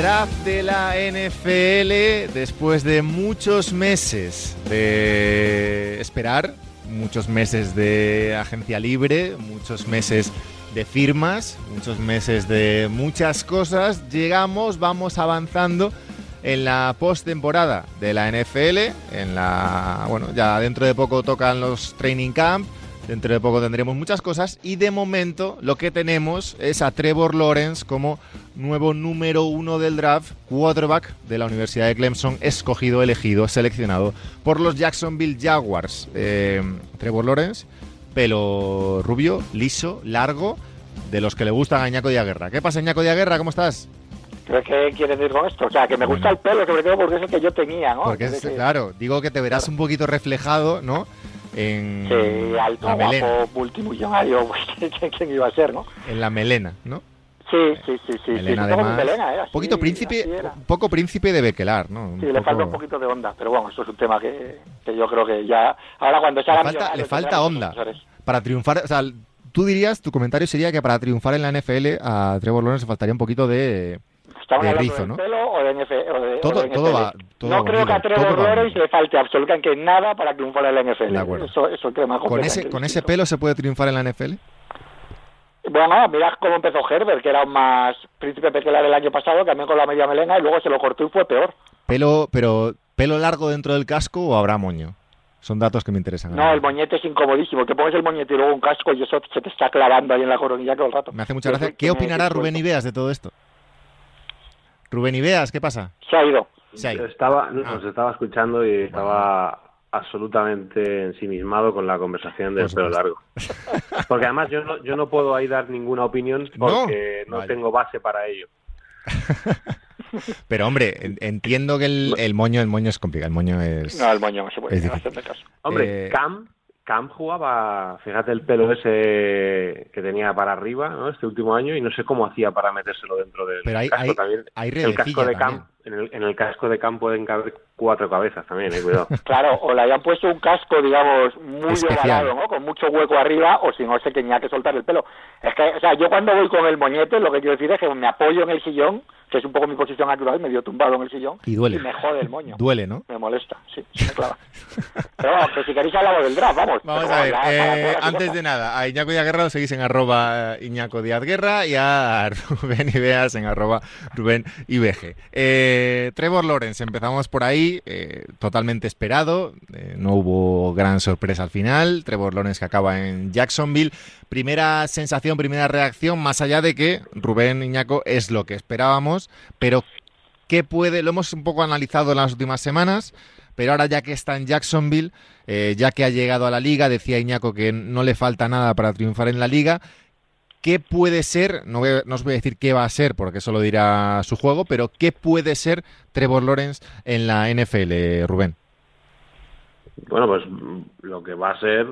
draft de la NFL después de muchos meses de esperar, muchos meses de agencia libre, muchos meses de firmas, muchos meses de muchas cosas. Llegamos, vamos avanzando en la postemporada de la NFL, en la bueno, ya dentro de poco tocan los training camp Dentro de poco tendremos muchas cosas y de momento lo que tenemos es a Trevor Lawrence como nuevo número uno del draft, quarterback de la Universidad de Clemson, escogido, elegido, seleccionado por los Jacksonville Jaguars. Eh, Trevor Lawrence, pelo rubio, liso, largo, de los que le gusta a Ñaco Guerra. ¿Qué pasa, Ñaco Guerra? ¿Cómo estás? ¿Qué quieres decir con esto? O sea, que me gusta el pelo, sobre todo porque es el que yo tenía, ¿no? Porque es, claro, digo que te verás un poquito reflejado, ¿no? En sí, alto, la melena. multimillonario, ¿quién iba a ser, no? En la melena, ¿no? Sí, sí, sí, sí. Melena, sí, además, melena, ¿eh? Un poquito príncipe, un poco príncipe de Bequelar, ¿no? Un sí, poco... le falta un poquito de onda, pero bueno, esto es un tema que, que yo creo que ya... Ahora cuando se le falta, le falta onda para triunfar, o sea, tú dirías, tu comentario sería que para triunfar en la NFL a Trevor Lawrence faltaría un poquito de Estamos de hablando rizo, ¿no? pelo o de, NF, o de todo, o de NFL. todo va, todo no creo que a Trevor todo Lawrence le falte absolutamente nada para triunfar en la NFL. De acuerdo. Eso, eso creo más ¿Con ese, ¿Con ese pelo se puede triunfar en la NFL? Bueno, mira cómo empezó Herbert, que era un más príncipe pequeño del año pasado, también con la media melena, y luego se lo cortó y fue peor. Pelo, pero pelo largo dentro del casco o habrá moño. Son datos que me interesan. No, el moñete es incomodísimo. Que pones el moñete y luego un casco y eso se te está clavando ahí en la coronilla todo el rato. Me hace mucha gracia. ¿Qué opinará Rubén Ibeas de todo esto? Rubén Ibeas, ¿qué pasa? Se ha ido. Se ha ido. Estaba, no, Ah. os estaba escuchando y estaba absolutamente ensimismado con la conversación del pelo largo. Porque además yo no, yo no puedo ahí dar ninguna opinión ¿No? porque no, Vale. tengo base para ello. Pero hombre, en- entiendo que el, el moño, el moño es complicado. El moño es. No, el moño no se puede hacerme caso. Hombre, Eh, Cam, Cam jugaba, fíjate el pelo ese que tenía para arriba, ¿no? Este último año y no sé cómo hacía para metérselo dentro del Pero hay- casco hay- también. hay el casco de también. En el, en el casco de Cam pueden caber cuatro cabezas también, eh, cuidado. Claro, o le habían puesto un casco, digamos, muy ovalado, ¿no? Con mucho hueco arriba, o si no, se tenía que soltar el pelo. Es que, o sea, yo cuando voy con el moñete, lo que quiero decir es que me apoyo en el sillón, que es un poco mi posición natural, medio tumbado en el sillón, Y duele. me jode el moño. Duele, ¿no? Me molesta, sí, sí, claro. Pero vamos, que si queréis hablamos del draft, vamos. Vamos Pero a ver, eh, antes de nada, a Iñaco Díaz Guerra lo seguís en arroba eh, Iñaco Díaz Guerra y a Rubén Ibeas en arroba Rubén IBG. Eh, Trevor Lawrence, empezamos por ahí, eh, totalmente esperado, eh, no hubo gran sorpresa al final, Trevor Lawrence que acaba en Jacksonville. Primera sensación, primera reacción, más allá de que Rubén Iñaco es lo que esperábamos, pero ¿qué puede? Lo hemos un poco analizado en las últimas semanas, pero ahora ya que está en Jacksonville, eh, ya que ha llegado a la liga, decía Iñaco que no le falta nada para triunfar en la liga. ¿Qué puede ser? No, voy no os voy a decir qué va a ser, porque eso lo dirá su juego, pero ¿qué puede ser Trevor Lawrence en la NFL, Rubén? Bueno, pues mm, lo que va a ser,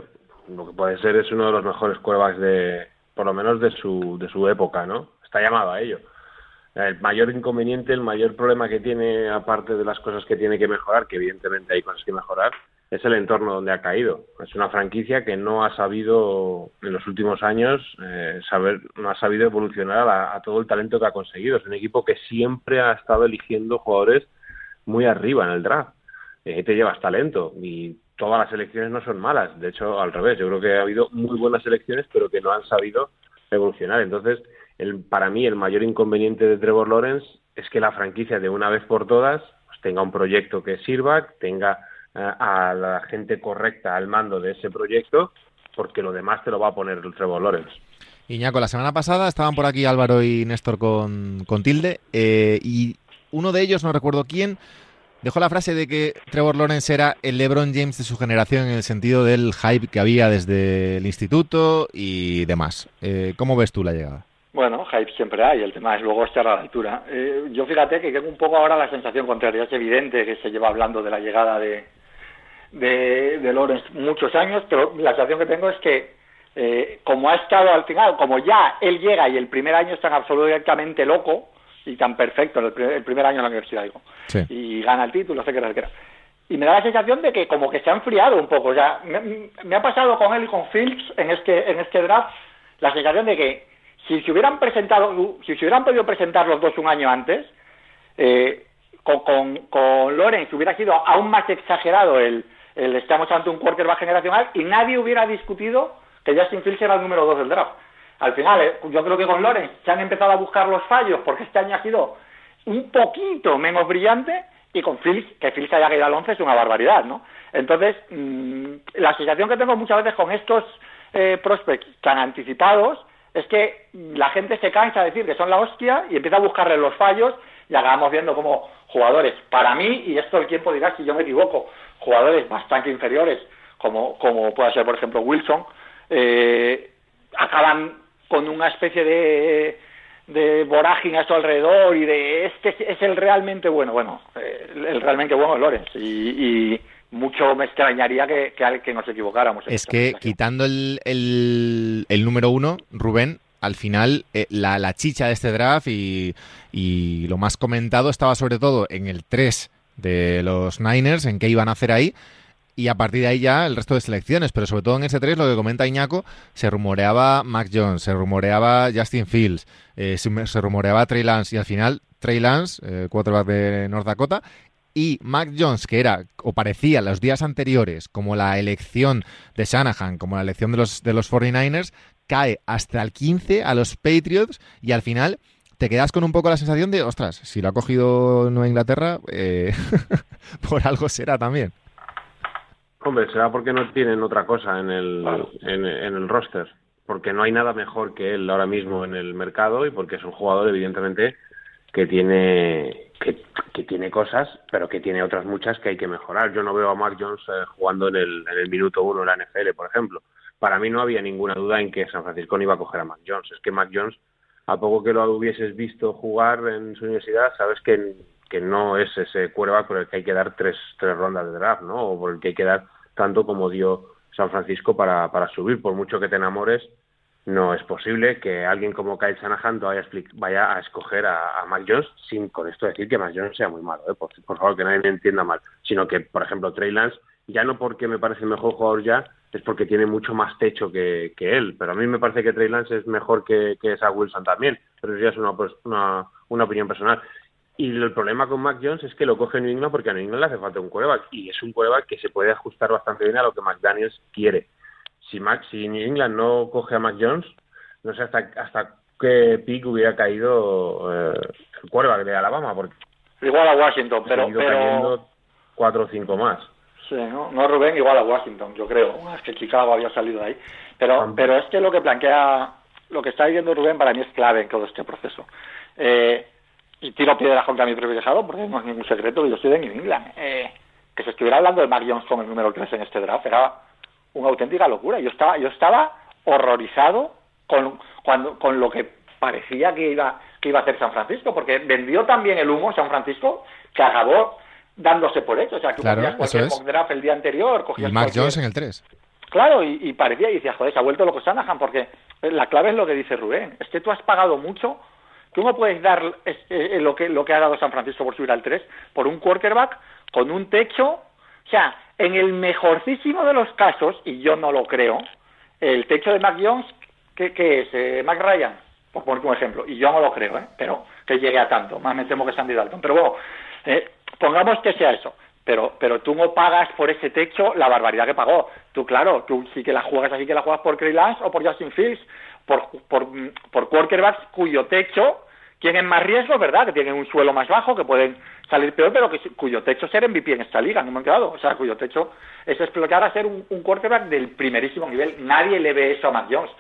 lo que puede ser es uno de los mejores quarterbacks de, por lo menos de su, de su época, ¿no? Está llamado a ello. El mayor inconveniente, el mayor problema que tiene, aparte de las cosas que tiene que mejorar, que evidentemente hay cosas que mejorar, es el entorno donde ha caído. Es una franquicia que no ha sabido, en los últimos años, eh, saber, no ha sabido evolucionar a, a todo el talento que ha conseguido. Es un equipo que siempre ha estado eligiendo jugadores muy arriba en el draft eh, te llevas talento y todas las elecciones no son malas. De hecho, al revés, yo creo que ha habido muy buenas elecciones, pero que no han sabido evolucionar. Entonces, el, para mí, el mayor inconveniente de Trevor Lawrence es que la franquicia, de una vez por todas, pues, tenga un proyecto que sirva, tenga a la gente correcta al mando de ese proyecto, porque lo demás te lo va a poner el Trevor Lawrence. Iñaco, la semana pasada estaban por aquí Álvaro y Néstor con, con Tilde, eh, y uno de ellos, no recuerdo quién, dejó la frase de que Trevor Lawrence era el LeBron James de su generación en el sentido del hype que había desde el instituto y demás. Eh, ¿Cómo ves tú la llegada? Bueno, hype siempre hay, el tema es luego estar a la altura. Eh, yo fíjate que tengo un poco ahora la sensación contraria. Es evidente que se lleva hablando de la llegada de, de, de Lawrence muchos años, pero la sensación que tengo es que eh, como ha estado al final, como ya él llega y el primer año es tan absolutamente loco y tan perfecto, el primer, el primer año en la universidad, digo, Sí. y gana el título, etcétera, etcétera. Y me da la sensación de que como que se ha enfriado un poco. O sea, me, me ha pasado con él y con Fields en este, en este draft la sensación de que si se hubieran presentado, si se hubieran podido presentar los dos un año antes, eh, con, con, con Lorenz hubiera sido aún más exagerado el, el estamos ante un quarterback generacional y nadie hubiera discutido que Justin Fields era el número 2 del draft. Al final, eh, yo creo que con Lorenz se han empezado a buscar los fallos porque este año ha sido un poquito menos brillante y con Fields, que Fields haya caído al 11 es una barbaridad, ¿no? Entonces, mmm, la sensación que tengo muchas veces con estos eh, prospects tan anticipados es que la gente se cansa de decir que son la hostia y empieza a buscarle los fallos y acabamos viendo como jugadores, para mí, y esto el tiempo dirá si yo me equivoco, jugadores bastante inferiores, como, como pueda ser, por ejemplo, Wilson, eh, acaban con una especie de, de vorágine a su alrededor y de este es el realmente bueno. Bueno, eh, el realmente bueno es Lorenz y, y mucho me extrañaría que, que, que nos equivocáramos. Es que quitando el, el, el, número uno, Rubén, al final eh, la, la, chicha de este draft y, y, lo más comentado estaba sobre todo en el 3 de los Niners, en qué iban a hacer ahí. Y a partir de ahí ya el resto de selecciones, pero sobre todo en ese 3, lo que comenta Iñaco, se rumoreaba Mac Jones, se rumoreaba Justin Fields, eh, se, rumoreaba Trey Lance y al final Trey Lance, eh, de North Dakota, y Mac Jones, que era o parecía los días anteriores como la elección de Shanahan, como la elección de los, de los 49ers, cae hasta el 15 a los Patriots y al final te quedas con un poco la sensación de, ostras, si lo ha cogido Nueva Inglaterra, eh, por algo será también. Hombre, será porque no tienen otra cosa en el, en, en, el roster, porque no hay nada mejor que él ahora mismo en el mercado y porque es un jugador evidentemente que tiene que, que, tiene cosas, pero que tiene otras muchas que hay que mejorar. Yo no veo a Mark Jones eh, jugando en el, en el minuto uno en la NFL, por ejemplo. Para mí no había ninguna duda en que San Francisco no iba a coger a Mac Jones. Es que Mac Jones, a poco que lo hubieses visto jugar en su universidad, sabes que, que no es ese cuerva por el que hay que dar tres, tres rondas de draft, ¿no? O por el que hay que dar tanto como dio San Francisco para, para subir. Por mucho que te enamores, no es posible que alguien como Kyle Shanahan vaya a, vaya a escoger a, a, Mac Jones sin con esto decir que Mac Jones sea muy malo, ¿eh? por, por, favor, que nadie me entienda mal, sino que, por ejemplo, Trey Lance, ya no porque me parece mejor jugador ya, es porque tiene mucho más techo que, que él, pero a mí me parece que Trey Lance es mejor que, que esa Wilson también, pero eso ya es una, una, una opinión personal. Y el problema con Mac Jones es que lo coge New England porque a New England le hace falta un quarterback y es un quarterback que se puede ajustar bastante bien a lo que McDaniels quiere. Si, Mac, si New England no coge a Mac Jones, no sé hasta, hasta qué pick hubiera caído eh, el quarterback de Alabama. Porque igual a Washington, pero... pero... cuatro o cinco más. Sí, ¿no? no Rubén, igual a Washington, yo creo. Es que Chicago había salido de ahí. Pero, pero es que lo que plantea, lo que está diciendo Rubén para mí es clave en todo este proceso. Eh, y tiro piedras contra mi privilegiado porque no es ningún secreto que yo estoy de New England. Eh, que se estuviera hablando de Mark como el número 3 en este draft era una auténtica locura. Yo estaba, yo estaba horrorizado con, cuando, con lo que parecía que iba, que iba a hacer San Francisco, porque vendió también el humo San Francisco que acabó dándose por hecho. O sea, tú claro, cogías cualquier es. draft el día anterior, cogías y Mark cualquier... Jones en el 3. Claro, y, y, parecía, y decías, joder, se ha vuelto loco Shanahan, porque la clave es lo que dice Rubén, es que tú has pagado mucho, tú no puedes dar eh, lo, que, lo que ha dado San Francisco por subir al 3 por un quarterback con un techo, o sea, en el mejorcísimo de los casos, y yo no lo creo, el techo de Mac Jones, ¿qué, qué es? Eh, Mac Ryan, por poner un ejemplo, y yo no lo creo, ¿eh? pero que llegue a tanto, más me temo que Sandy Dalton, pero bueno, eh, pongamos que sea eso, pero, pero tú no pagas por ese techo la barbaridad que pagó. Tú, claro, tú sí que la juegas así que la juegas por Trey Lance o por Justin Fields, por, por, por quarterbacks cuyo techo tienen más riesgo, ¿verdad? Que tienen un suelo más bajo, que pueden salir peor, pero que, cuyo techo es ser MVP en esta liga, no me han quedado. O sea, cuyo techo es explotar a ser un, un quarterback del primerísimo nivel. Nadie le ve eso a Mac Jones.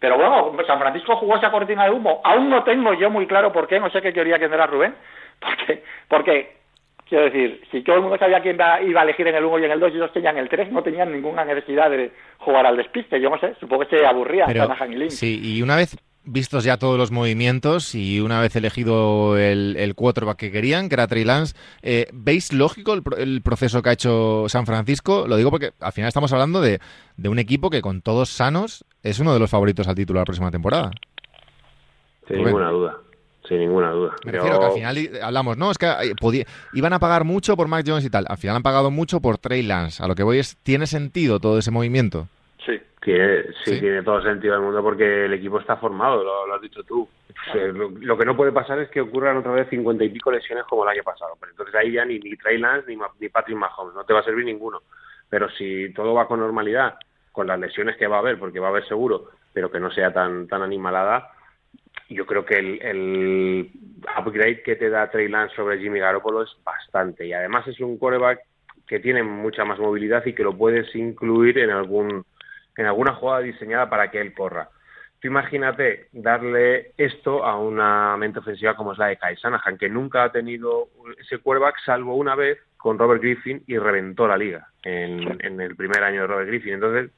Pero bueno, San Francisco jugó esa cortina de humo. Aún no tengo yo muy claro por qué, no sé qué teoría tendrá Rubén, porque, porque Quiero decir, si todo el mundo sabía quién iba, iba a elegir en el 1 y en el 2 y ellos tenían el 3, no tenían ninguna necesidad de jugar al despiste. Yo no sé, supongo que se aburría Pero, Shanahan y Lynch. Sí, y una vez vistos ya todos los movimientos y una vez elegido el, el quarterback que querían, que era Trey Lance, eh, ¿veis lógico el, el, proceso que ha hecho San Francisco? Lo digo porque al final estamos hablando de, de un equipo que con todos sanos es uno de los favoritos al título de la próxima temporada. Sin ninguna duda sin ninguna duda. Me refiero Yo... que al final hablamos, no, es que podía, iban a pagar mucho por Mac Jones y tal. Al final han pagado mucho por Trey Lance. A lo que voy es, ¿tiene sentido todo ese movimiento? Sí, Tiene, sí, tiene todo sentido del mundo porque el equipo está formado, lo, has dicho tú. lo, que no puede pasar es que ocurran otra vez cincuenta y pico lesiones como el año pasado. Pero entonces ahí ya ni, ni Trey Lance ni, ni Patrick Mahomes, no te va a servir ninguno. Pero si todo va con normalidad, con las lesiones que va a haber, porque va a haber seguro, pero que no sea tan, tan animalada, yo creo que el, el upgrade que te da Trey Lance sobre Jimmy Garoppolo es bastante. Y además es un quarterback que tiene mucha más movilidad y que lo puedes incluir en algún en alguna jugada diseñada para que él corra. Tú imagínate darle esto a una mente ofensiva como es la de Kai Sanahan, que nunca ha tenido ese quarterback salvo una vez con Robert Griffin y reventó la liga en, el primer año de Robert Griffin. Entonces,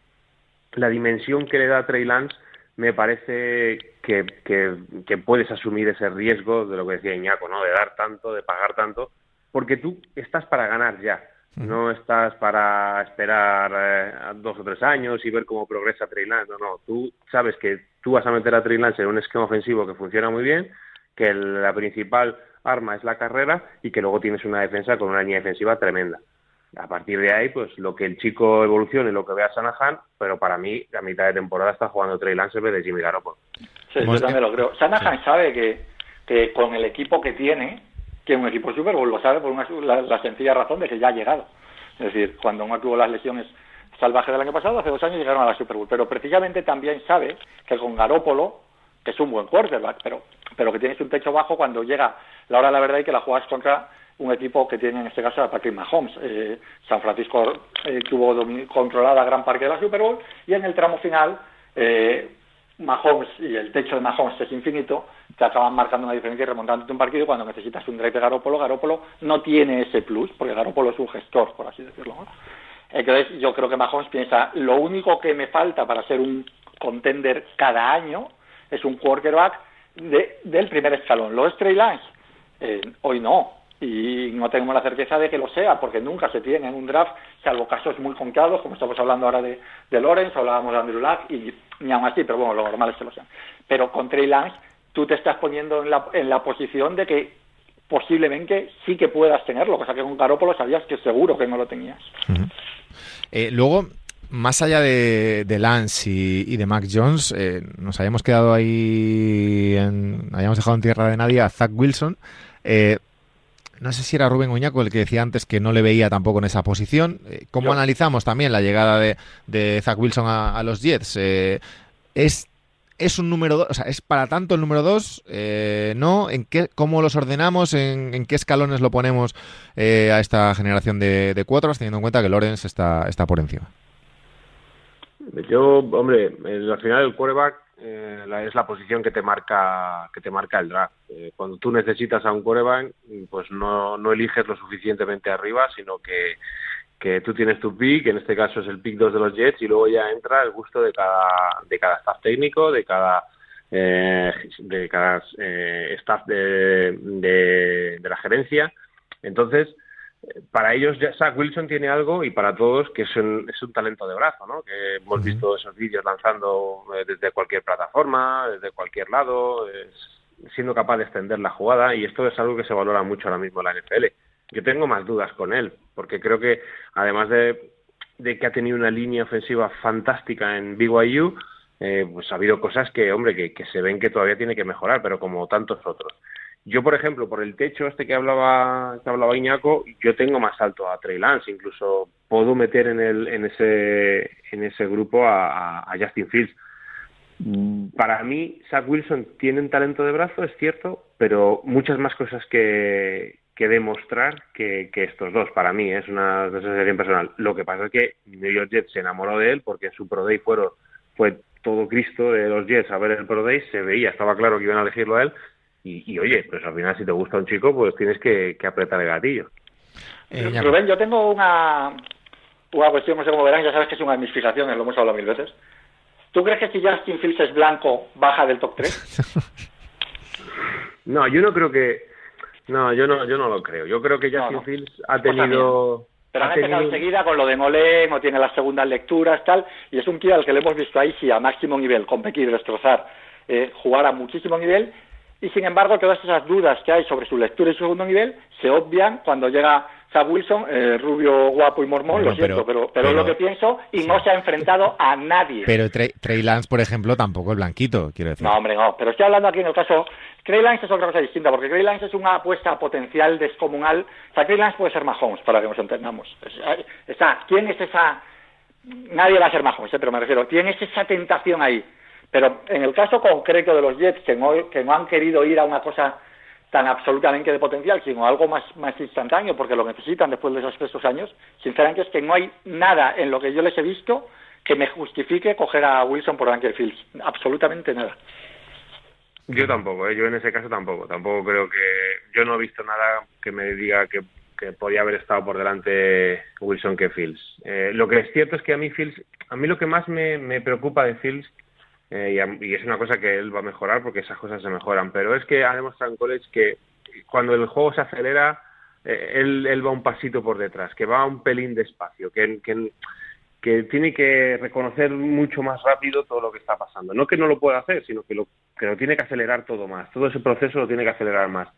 la dimensión que le da Trey Lance me parece que, que, puedes asumir ese riesgo de lo que decía Iñaco, ¿no? De dar tanto, de pagar tanto, porque tú estás para ganar ya. No estás para esperar eh, dos o tres años y ver cómo progresa Trey Lance. No, no. Tú sabes que tú vas a meter a Trey Lance en un esquema ofensivo que funciona muy bien, que la principal arma es la carrera y que luego tienes una defensa con una línea defensiva tremenda. A partir de ahí, pues lo que el chico evolucione, lo que vea Sanahan, pero para mí, a mitad de temporada está jugando Trey Lance en vez de Jimmy Garoppolo. Sí, yo también lo creo. Sanahan sabe que, que con el equipo que tiene, que un equipo Super Bowl lo sabe por una, la, sencilla razón de que ya ha llegado. Es decir, cuando no tuvo las lesiones salvajes del año pasado, hace dos años llegaron a la Super Bowl. Pero precisamente también sabe que con Garópolo, que es un buen quarterback, pero, pero que tienes un techo bajo cuando llega la hora de la verdad y que la juegas contra un equipo que tiene en este caso a Patrick Mahomes. Eh, San Francisco eh, tuvo controlada gran parte de la Super Bowl y en el tramo final eh, Mahomes y el techo de Mahomes es infinito, te acaban marcando una diferencia y remontándote un partido cuando necesitas un drive de Garópolo. Garópolo no tiene ese plus, porque Garópolo es un gestor, por así decirlo. Entonces, yo creo que Mahomes piensa, lo único que me falta para ser un contender cada año es un quarterback de, del primer escalón. ¿Lo es Trey Lance? Eh, hoy no, y no tenemos la certeza de que lo sea, porque nunca se tiene en un draft, salvo casos muy contados, como estamos hablando ahora de, de Lawrence, hablábamos de Andrew Luck, y ni aún así, pero bueno, lo normal es que lo sean. Pero con Trey Lance, tú te estás poniendo en la, en la posición de que posiblemente sí que puedas tenerlo, cosa que con Garoppolo sabías que seguro que no lo tenías. Eh, luego, más allá de, Lance y, de Mac Jones, eh, nos habíamos quedado ahí, en, habíamos dejado en tierra de nadie a Zach Wilson. Eh, no sé si era Rubén Uñaco el que decía antes que no le veía tampoco en esa posición. Eh, ¿Cómo analizamos también la llegada de, de Zach Wilson a, los Jets? Eh, ¿es, ¿Es un número dos? O sea, ¿es para tanto el número dos? Eh, ¿No? ¿En qué, ¿Cómo los ordenamos? ¿En, qué escalones lo ponemos a esta generación de, de cuatro, teniendo en cuenta que Lorenz está, está por encima? Yo, hombre, al final el quarterback eh, es la posición que te marca que te marca el draft. Eh, cuando tú necesitas a un quarterback, pues no, no eliges lo suficientemente arriba, sino que, que tú tienes tu pick, en este caso es el pick 2 de los Jets, y luego ya entra el gusto de cada, de cada staff técnico, de cada eh, de cada eh, staff de, de la gerencia. Entonces, para ellos Zach Wilson tiene algo y para todos que es un, es un talento de brazo, ¿no? Que hemos visto esos vídeos lanzando eh, desde cualquier plataforma, desde cualquier lado, siendo capaz de extender la jugada y esto es algo que se valora mucho ahora mismo en la NFL. Yo tengo más dudas con él, porque creo que además de, que ha tenido una línea ofensiva fantástica en BYU, eh, pues ha habido cosas que, hombre, que, que se ven que todavía tiene que mejorar, pero como tantos otros. Yo, por ejemplo, por el techo este que hablaba, que hablaba Iñaco, yo tengo más alto a Trey Lance, incluso puedo meter en, el, en, ese, en ese grupo a, Justin Fields. Para mí, Zach Wilson tiene un talento de brazo, es cierto, pero muchas más cosas que, demostrar que, estos dos, para mí, es una sensación personal. Lo que pasa es que New York Jets se enamoró de él porque en su Pro Day fueron, fue todo Cristo de los Jets a ver el Pro Day, se veía, estaba claro que iban a elegirlo a él, y, oye, pues al final si te gusta un chico, pues tienes que, apretar el gatillo. Eh, Rubén, yo tengo una, una cuestión, no sé cómo verán, ya sabes que es una de mis fijaciones, lo hemos hablado mil veces. ¿Tú crees que si Justin Fields es blanco, baja del top 3? no, yo no creo que... No, yo no, yo no lo creo. Yo creo que Justin Fields ha tenido... Pero han empezado enseguida con lo de Molén, o tiene las segundas lecturas, tal, y es un tío al que le hemos visto ahí, sí, a máximo nivel, competir, destrozar, eh, jugar a muchísimo nivel, y sin embargo todas esas dudas que hay sobre su lectura y su segundo nivel se obvian cuando llega Zach Wilson, eh, rubio, guapo y mormón, lo siento, pero, pero, es lo que pienso, y no se ha enfrentado a nadie. Pero Trey, Lance, por ejemplo, tampoco es blanquito, quiero decir. No, hombre, no, pero estoy hablando aquí en el caso... Trey Lance es otra cosa distinta, porque Trey Lance es una apuesta potencial descomunal. O sea, Trey Lance puede ser Mahomes, para que nos entendamos. Está, ¿quién es esa...? Nadie va a ser Mahomes, ¿eh? pero me refiero, ¿quién es esa tentación ahí? Pero en el caso concreto de los Jets, que no, que no han querido ir a una cosa tan absolutamente de potencial, sino algo más, más instantáneo, porque lo necesitan después de esos estos años, sinceramente es que no hay nada en lo que yo les he visto que me justifique coger a Wilson por Anker Fields. Absolutamente nada. Yo tampoco, ¿eh? yo en ese caso tampoco. Tampoco creo que. Yo no he visto nada que me diga que, que podía haber estado por delante Wilson que Fields. Eh, lo que es cierto es que a mí Fields. A mí lo que más me, me preocupa de Fields eh, y, es una cosa que él va a mejorar porque esas cosas se mejoran. Pero es que ha demostrado en college que cuando el juego se acelera, eh, él, va un pasito por detrás, que va un pelín despacio, que, que, tiene que reconocer mucho más rápido todo lo que está pasando. No que no lo pueda hacer, sino que lo, que lo tiene que acelerar todo más. Todo ese proceso lo tiene que acelerar más.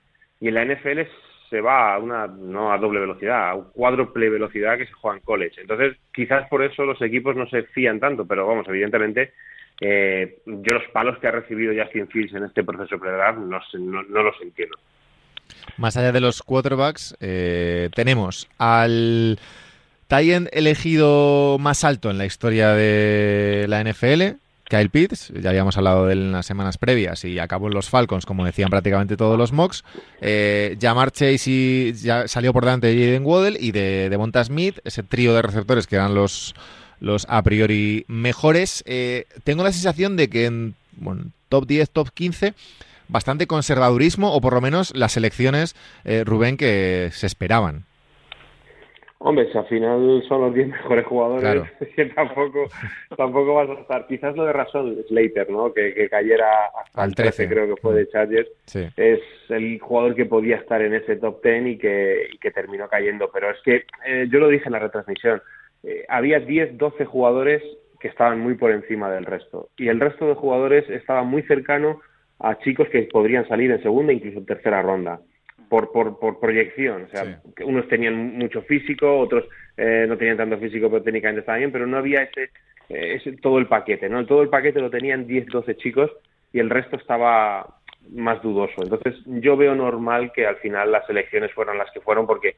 Y en la NFL se va a una, no a doble velocidad, a cuádruple velocidad que se juega en college. Entonces, quizás por eso los equipos no se fían tanto, pero vamos, evidentemente eh, yo los palos que ha recibido Justin Fields en este proceso pre-draft no, no, los entiendo. Más allá de los quarterbacks, eh, tenemos al Tyen elegido más alto en la historia de la NFL, Kyle Pitts, ya habíamos hablado de él en las semanas previas y acabó en los Falcons, como decían prácticamente todos los mocks. Eh, Jamar Chase y, ya salió por delante de Jaden Waddell y de, de Monta Smith, ese trío de receptores que eran los, los a priori mejores. Eh, tengo la sensación de que en bueno, top 10, top 15, bastante conservadurismo o por lo menos las elecciones, eh, Rubén, que se esperaban. Hombre, si al final son los 10 mejores jugadores, que tampoco, tampoco vas a estar. Quizás lo de razón Slater, ¿no? Que, cayera hasta al 13, creo que fue de mm. Chargers. Es el jugador que podía estar en ese top 10 y que, que terminó cayendo. Pero es que eh, yo lo dije en la retransmisión. Eh, había 10, 12 jugadores que estaban muy por encima del resto. Y el resto de jugadores estaba muy cercano a chicos que podrían salir en segunda e incluso en tercera ronda. Por, por, por proyección, o sea, unos tenían mucho físico, otros eh, no tenían tanto físico, pero técnicamente estaban bien, pero no había ese, eh, ese todo el paquete, ¿no? Todo el paquete lo tenían 10, 12 chicos y el resto estaba más dudoso. Entonces, yo veo normal que al final las elecciones fueran las que fueron porque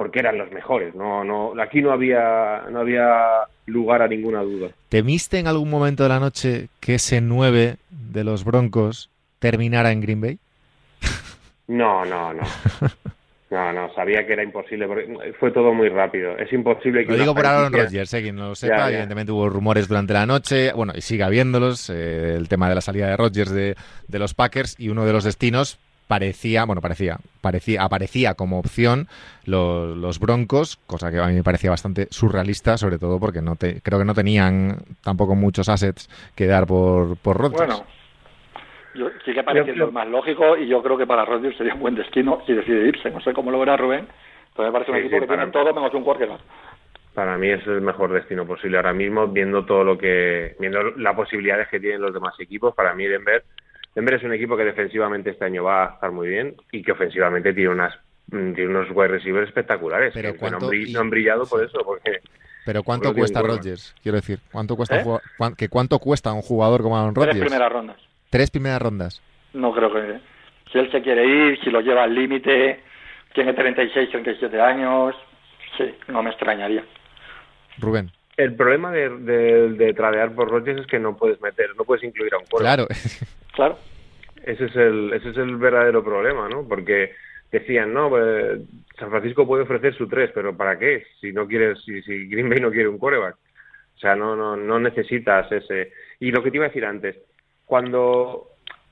porque eran los mejores. No, no, aquí no había, no había lugar a ninguna duda. ¿Temiste en algún momento de la noche que ese 9 de los Broncos terminara en Green Bay? No, no, no. No, no, sabía que era imposible, porque fue todo muy rápido. Es imposible que. Lo digo por Aaron Rodgers, eh, quien no lo sepa. Evidentemente hubo rumores durante la noche, bueno, y sigue habiéndolos, eh, el tema de la salida de Rodgers de, de los Packers y uno de los destinos parecía, bueno, parecía, parecía, aparecía como opción los, Broncos, cosa que a mí me parecía bastante surrealista, sobre todo porque no te, creo que no tenían tampoco muchos assets que dar por, por Rodgers. Bueno, yo, sí que parece lo más lógico y yo creo que para Rodgers sería un buen destino si decide irse. No sé cómo lo verá Rubén, pero me parece un equipo que tiene todo menos un quarterback. Para mí es el mejor destino posible ahora mismo, viendo todo lo que, viendo las posibilidades que tienen los demás equipos. Para mí Denver Denver es un equipo que defensivamente este año va a estar muy bien y que ofensivamente tiene unas mm, tiene unos wide receivers espectaculares. Pero que no, han brillado por eso porque pero cuánto cuesta Rodgers quiero decir cuánto cuesta ¿Eh? que cuánto cuesta un jugador como Aaron Rodgers tres primeras rondas. Tres primeras rondas. No creo que si él se quiere ir si lo lleva al límite tiene 36 37 años sí no me extrañaría. Rubén. El problema de, de, tradear por Rodgers es que no puedes meter, no puedes incluir a un cuerpo. Claro. claro. Ese es el, ese es el verdadero problema, ¿no? Porque decían, no, pues, San Francisco puede ofrecer su tres, pero ¿para qué? Si no quieres, si, si Green Bay no quiere un coreback. O sea, no, no, no necesitas ese. Y lo que te iba a decir antes, cuando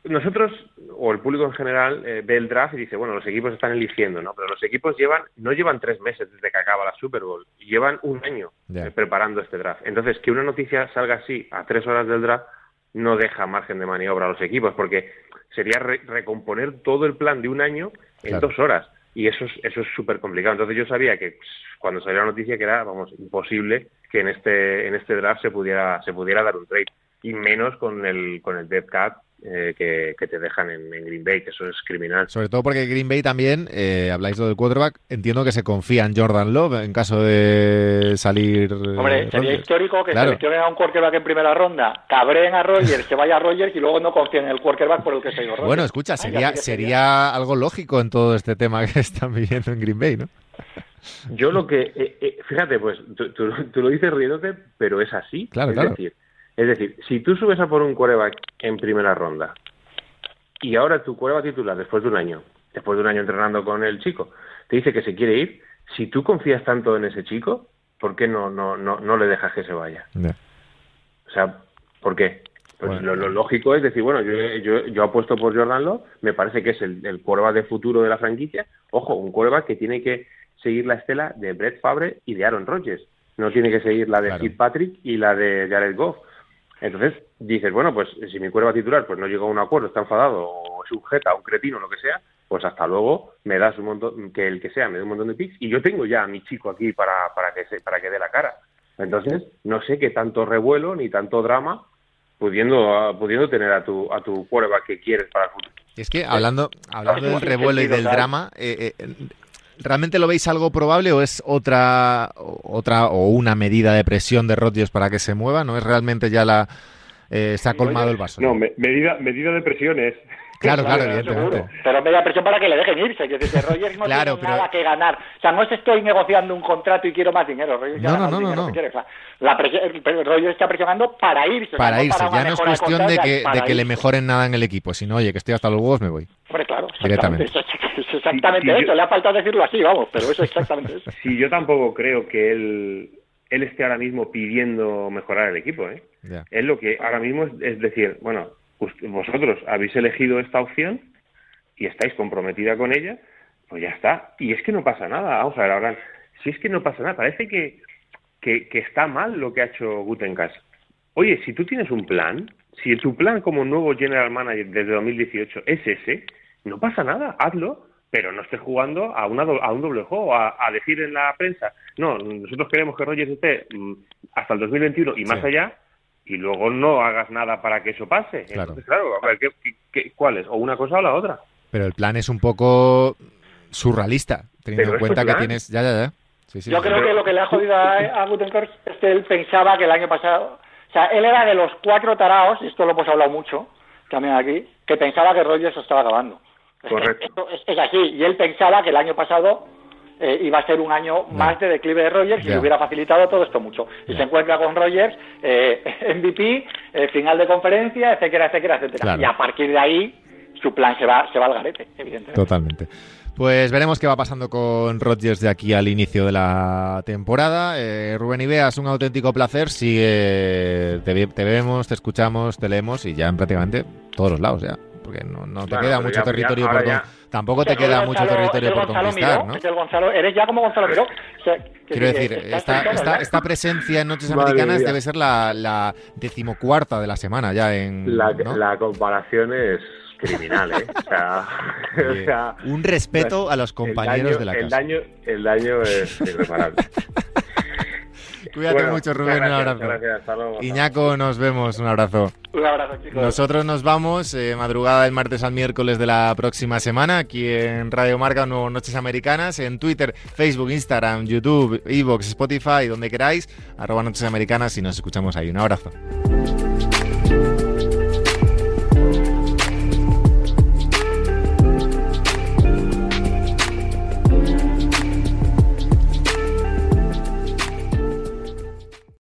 nosotros, o el público en general, eh, ve el draft y dice, bueno, los equipos están eligiendo, ¿no? Pero los equipos llevan, no llevan tres meses desde que acaba la Super Bowl, llevan un año eh, preparando este draft. Entonces, que una noticia salga así a tres horas del draft no deja margen de maniobra a los equipos, porque sería recomponer todo el plan de un año en dos horas. Y eso es eso es súper complicado. Entonces yo sabía que pues, cuando salió la noticia que era, vamos, imposible que en este en este draft se pudiera se pudiera dar un trade y menos con el con el dead cat eh, que, te dejan en, Green Bay, que eso es criminal. Sobre todo porque Green Bay también, eh, habláis del quarterback, entiendo que se confía en Jordan Love en caso de salir. Hombre, sería histórico que seleccionen a un quarterback en primera ronda, cabreen a Rogers, se vaya a Rogers y luego no confíen en el quarterback por el que se dio Bueno, escucha, sería, sería algo lógico en todo este tema que están viviendo en Green Bay, ¿no? Yo lo que, eh, eh, fíjate, pues tú, lo dices riéndote, pero es así. Claro, es Decir, es decir, si tú subes a por un quarterback en primera ronda y ahora tu quarterback titular, después de un año, después de un año entrenando con el chico, te dice que se quiere ir, si tú confías tanto en ese chico, ¿por qué no, no, no, no le dejas que se vaya? O sea, ¿por qué? Pues lo, lógico es decir, bueno, yo, yo, yo apuesto por Jordan Love, me parece que es el, el quarterback de futuro de la franquicia. Ojo, un quarterback que tiene que seguir la estela de Brett Favre y de Aaron Rodgers. No tiene que seguir la de Steve Patrick y la de Jared Goff. Entonces dices, bueno, pues si mi cuerva titular pues no llega a un acuerdo, está enfadado o sujeta a un cretino, lo que sea, pues hasta luego me das un montón, que el que sea me dé un montón de picks y yo tengo ya a mi chico aquí para, para, que, se, para que dé la cara. Entonces, no sé qué tanto revuelo ni tanto drama pudiendo, pudiendo tener a tu, a tu que quieres para el futuro. Es que hablando, hablando del revuelo y del drama, eh, eh, ¿Realmente lo veis algo probable o es otra otra o una medida de presión de Rodgers para que se mueva? ¿No es realmente ya la eh, se ha colmado el vaso? No, medida medida de presión es Claro, claro, evidentemente. Pero media presión para que le dejen irse. Que dice, Rogers no tiene nada que ganar. O sea, no es estoy negociando un contrato y quiero más dinero. no, no, no, no, la presión, Rogers está presionando para irse. Para irse. ya no es cuestión de que, de que le mejoren nada en el equipo, sino, oye, que estoy hasta los huevos, me voy. Hombre, claro. Directamente. Es exactamente eso. Le ha faltado decirlo así, vamos, pero eso es exactamente eso. Sí, yo tampoco creo que él él esté ahora mismo pidiendo mejorar el equipo. ¿eh? Es lo que ahora mismo es decir, bueno, vosotros habéis elegido esta opción y estáis comprometida con ella, pues ya está. Y es que no pasa nada. Vamos a ver, ahora, si es que no pasa nada, parece que, que, está mal lo que ha hecho Gutenkast. Oye, si tú tienes un plan, si tu plan como nuevo general manager desde 2018 es ese, no pasa nada, hazlo, pero no estés jugando a, una, a un doble juego, a, decir en la prensa, no, nosotros queremos que Rogers esté mm, hasta el 2021 y más allá, y luego no hagas nada para que eso pase. Claro. Entonces, claro, a ver, ¿qué, cuál es? O una cosa o la otra. Pero el plan es un poco surrealista, teniendo en cuenta que tienes... Ya, ya, ya. Yo creo que lo que le ha jodido a, a Gutenberg es que él pensaba que el año pasado... O sea, él era de los cuatro taraos, y esto lo hemos hablado mucho también aquí, que pensaba que Rogers estaba acabando. Correcto. es así, y él pensaba que el año pasado eh, iba a ser un año más de declive de Rogers y le hubiera facilitado todo esto mucho. Y se encuentra con Rogers, eh, MVP, eh, final de conferencia, etcétera, etcétera, etcétera. Y a partir de ahí su plan se va, se va al garete, evidentemente. Totalmente. Pues veremos qué va pasando con Rodgers de aquí al inicio de la temporada. Eh, Rubén Ibeas, un auténtico placer. Sigue, te, te, vemos, te escuchamos, te leemos y ya en prácticamente todos los lados ya porque no, no te queda mucho territorio por tampoco te queda mucho territorio por conquistar, ¿no? eres ya como Gonzalo Miró. Quiero decir, esta, esta, esta, presencia en Noches Americanas debe ser la, la, decimocuarta de la semana ya en... La, la comparación es criminal, ¿eh? O sea, un respeto a los compañeros de la casa. El daño, el daño es irreparable. Cuídate mucho, Rubén. un abrazo. Iñaco, nos vemos. Un abrazo. Un abrazo, chicos. Nosotros nos vamos eh, madrugada del martes al miércoles de la próxima semana aquí en Radio Marca, Nuevo Noches Americanas, en Twitter, Facebook, Instagram, YouTube, Evox, Spotify, donde queráis, arroba Noches Americanas y nos escuchamos ahí. Un abrazo.